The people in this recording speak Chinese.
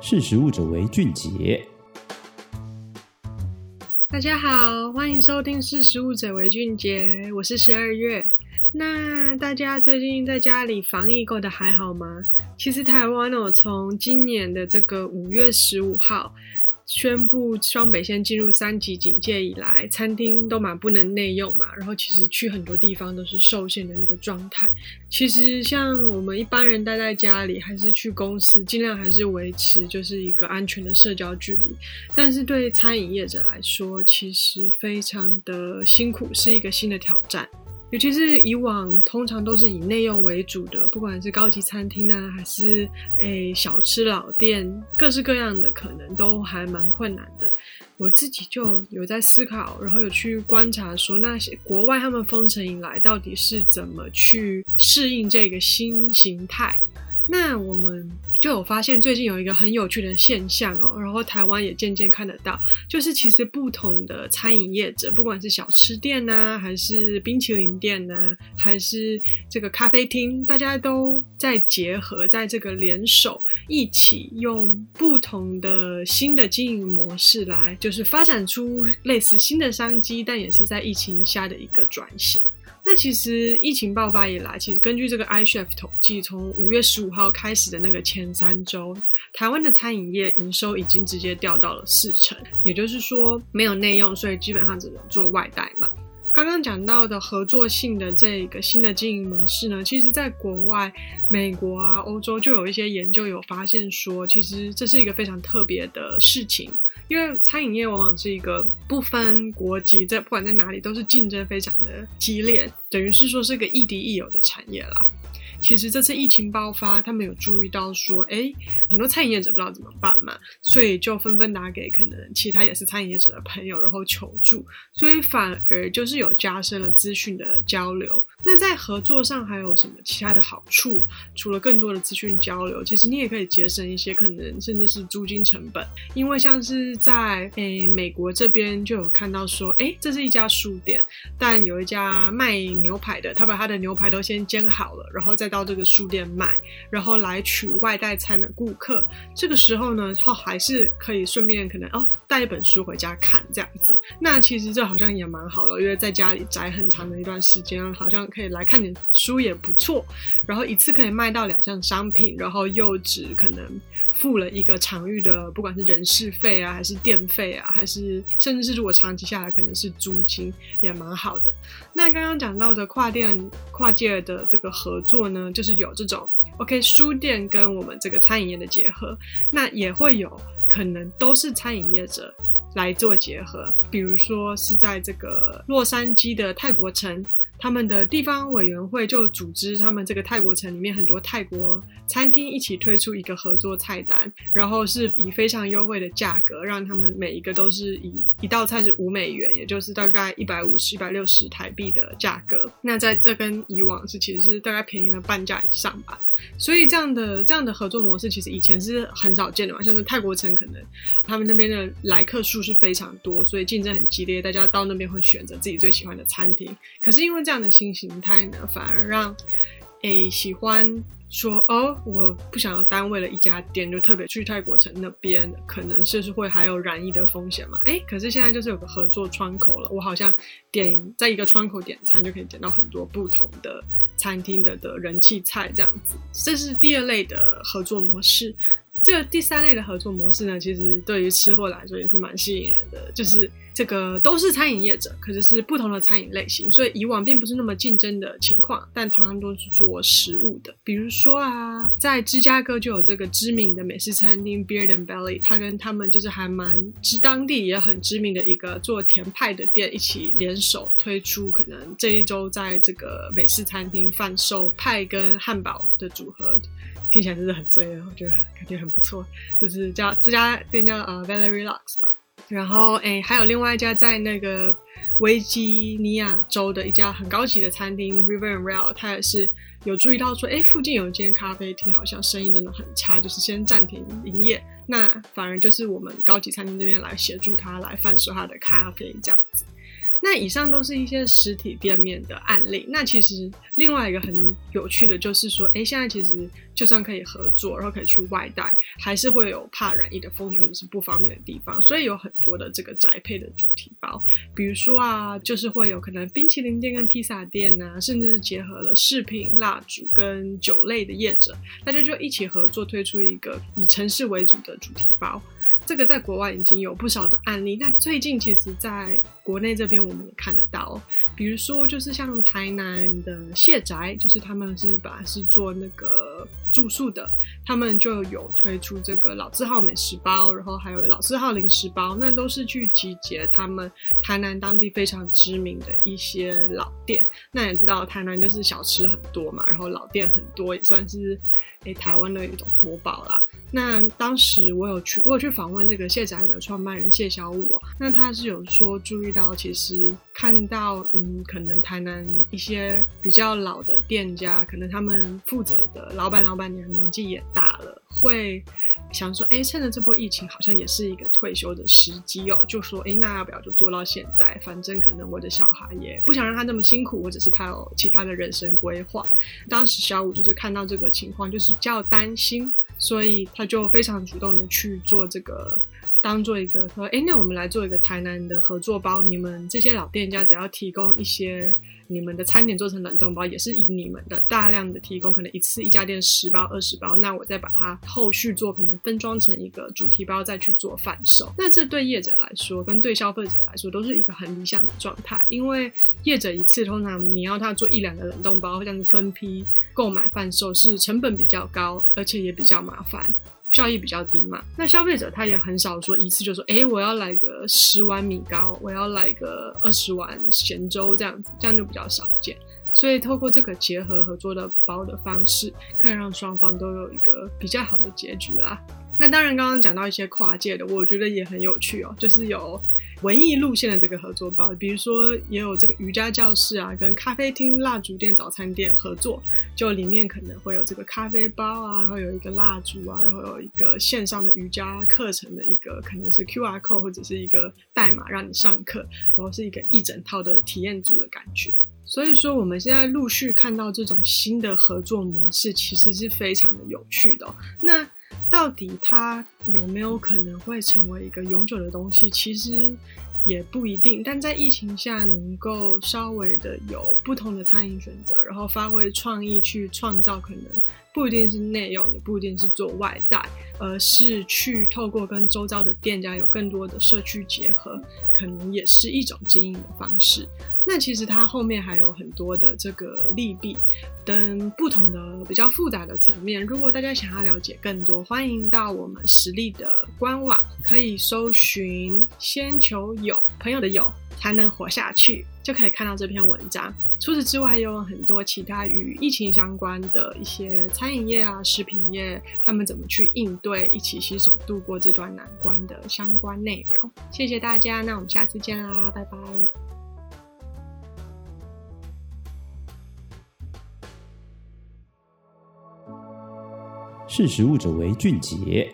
识时务者为俊杰。大家好，欢迎收听《识时务者为俊杰》，我是十二月。那大家最近在家里防疫过得还好吗？其实台湾哦，从今年的这个五月十五号。宣布双北县进入三级警戒以来，餐厅都蛮不能内用嘛，然后其实去很多地方都是受限的一个状态。其实像我们一般人待在家里，还是去公司，尽量还是维持就是一个安全的社交距离。但是对餐饮业者来说，其实非常的辛苦，是一个新的挑战。尤其是以往通常都是以内用为主的，不管是高级餐厅呐，还是诶、小吃老店，各式各样的可能都还蛮困难的。我自己就有在思考，然后有去观察说，那些国外他们封城以来到底是怎么去适应这个新形态。那我们就有发现，最近有一个很有趣的现象哦，然后台湾也渐渐看得到，就是其实不同的餐饮业者，不管是小吃店呐，还是冰淇淋店呐，还是这个咖啡厅，大家都在结合，在这个联手一起用不同的新的经营模式来，就是发展出类似新的商机，但也是在疫情下的一个转型。那其实疫情爆发以来，其实根据这个 iChef 统计，从五月十五号开始的那个前三周，台湾的餐饮业营收已经直接掉到了四成，也就是说没有内用，所以基本上只能做外带嘛。刚刚讲到的合作性的这个新的经营模式呢，其实在国外，美国啊、欧洲就有一些研究有发现说，其实这是一个非常特别的事情。因为餐饮业往往是一个不分国籍，在不管在哪里都是竞争非常的激烈，等于是说是一个亦敌亦友的产业啦。其实这次疫情爆发，他们有注意到说，哎，很多餐饮业者不知道怎么办嘛，所以就纷纷打给可能其他也是餐饮业者的朋友，然后求助，所以反而就是有加深了资讯的交流。那在合作上还有什么其他的好处？除了更多的资讯交流，其实你也可以节省一些可能甚至是租金成本。因为像是在诶美国这边就有看到说，诶这是一家书店，但有一家卖牛排的，他把他的牛排都先煎好了，然后再到这个书店卖，然后来取外带餐的顾客。这个时候呢，他还是可以顺便可能哦带一本书回家看这样子。那其实这好像也蛮好的，因为在家里宅很长的一段时间，好像。可以来看点书也不错，然后一次可以卖到两项商品，然后又只可能付了一个场域的，不管是人事费啊，还是电费啊，还是甚至是如果长期下来可能是租金，也蛮好的。那刚刚讲到的跨店跨界的这个合作呢，就是有这种 OK 书店跟我们这个餐饮业的结合，那也会有可能都是餐饮业者来做结合，比如说是在这个洛杉矶的泰国城。他们的地方委员会就组织他们这个泰国城里面很多泰国餐厅一起推出一个合作菜单，然后是以非常优惠的价格，让他们每一个都是以一道菜是五美元，也就是大概一百五十、一百六十台币的价格。那在这跟以往是其实是大概便宜了半价以上吧。所以这样的这样的合作模式，其实以前是很少见的嘛。像是泰国城，可能他们那边的来客数是非常多，所以竞争很激烈，大家到那边会选择自己最喜欢的餐厅。可是因为这样的新形态呢，反而让诶喜欢说哦，我不想要单为了一家店就特别去泰国城那边，可能是是会还有染疫的风险嘛。诶，可是现在就是有个合作窗口了，我好像点在一个窗口点餐就可以点到很多不同的。餐厅的的人气菜这样子，这是第二类的合作模式。这第三类的合作模式呢，其实对于吃货来说也是蛮吸引人的，就是。这个都是餐饮业者，可是是不同的餐饮类型，所以以往并不是那么竞争的情况，但同样都是做食物的。比如说啊，在芝加哥就有这个知名的美式餐厅 Beard and Belly，他跟他们就是还蛮知当地也很知名的一个做甜派的店一起联手推出，可能这一周在这个美式餐厅贩售派跟汉堡的组合，听起来真的很醉啊，我觉得感觉很不错，就是叫这家店叫呃 Valerie Lux 嘛。然后，哎，还有另外一家在那个维吉尼亚州的一家很高级的餐厅 River and Rail，他也是有注意到说，哎，附近有一间咖啡厅，好像生意真的很差，就是先暂停营业。那反而就是我们高级餐厅这边来协助他来贩售他的咖啡这样子。那以上都是一些实体店面的案例。那其实另外一个很有趣的就是说，哎，现在其实就算可以合作，然后可以去外带，还是会有怕染疫的风险或者是不方便的地方。所以有很多的这个宅配的主题包，比如说啊，就是会有可能冰淇淋店跟披萨店啊，甚至是结合了饰品、蜡烛跟酒类的业者，大家就一起合作推出一个以城市为主的主题包。这个在国外已经有不少的案例，那最近其实在国内这边我们也看得到，比如说就是像台南的谢宅，就是他们是本来是做那个住宿的，他们就有推出这个老字号美食包，然后还有老字号零食包，那都是去集结他们台南当地非常知名的一些老店。那也知道台南就是小吃很多嘛，然后老店很多，也算是诶台湾的一种国宝啦。那当时我有去，我有去访问问这个谢宅的创办人谢小武哦，那他是有说注意到，其实看到嗯，可能台南一些比较老的店家，可能他们负责的老板老板娘年纪也大了，会想说，哎，趁着这波疫情，好像也是一个退休的时机哦，就说，哎，那要不要就做到现在？反正可能我的小孩也不想让他那么辛苦，或者是他有其他的人生规划。当时小武就是看到这个情况，就是比较担心。所以他就非常主动的去做这个，当做一个说，哎，那我们来做一个台南的合作包，你们这些老店家只要提供一些。你们的餐点做成冷冻包，也是以你们的大量的提供，可能一次一家店十包、二十包，那我再把它后续做，可能分装成一个主题包，再去做贩售。那这对业者来说，跟对消费者来说，都是一个很理想的状态，因为业者一次通常你要他做一两个冷冻包，这样子分批购买贩售，是成本比较高，而且也比较麻烦。效益比较低嘛，那消费者他也很少说一次就说，哎，我要来个十碗米糕，我要来个二十碗咸粥这样子，这样就比较少见。所以透过这个结合合作的包的方式，可以让双方都有一个比较好的结局啦。那当然，刚刚讲到一些跨界的，我觉得也很有趣哦，就是有。文艺路线的这个合作包，比如说也有这个瑜伽教室啊，跟咖啡厅、蜡烛店、早餐店合作，就里面可能会有这个咖啡包啊，然后有一个蜡烛啊，然后有一个线上的瑜伽课程的一个可能是 QR code 或者是一个代码让你上课，然后是一个一整套的体验组的感觉。所以说我们现在陆续看到这种新的合作模式，其实是非常的有趣的。那到底它有没有可能会成为一个永久的东西？其实也不一定。但在疫情下，能够稍微的有不同的餐饮选择，然后发挥创意去创造，可能不一定是内用，也不一定是做外带，而是去透过跟周遭的店家有更多的社区结合，可能也是一种经营的方式。那其实它后面还有很多的这个利弊，跟不同的比较复杂的层面。如果大家想要了解更多，欢迎到我们实力的官网，可以搜寻“先求有朋友的友才能活下去”，就可以看到这篇文章。除此之外，也有很多其他与疫情相关的一些餐饮业啊、食品业，他们怎么去应对，一起携手度过这段难关的相关内容。谢谢大家，那我们下次见啦，拜拜。识时务者为俊杰。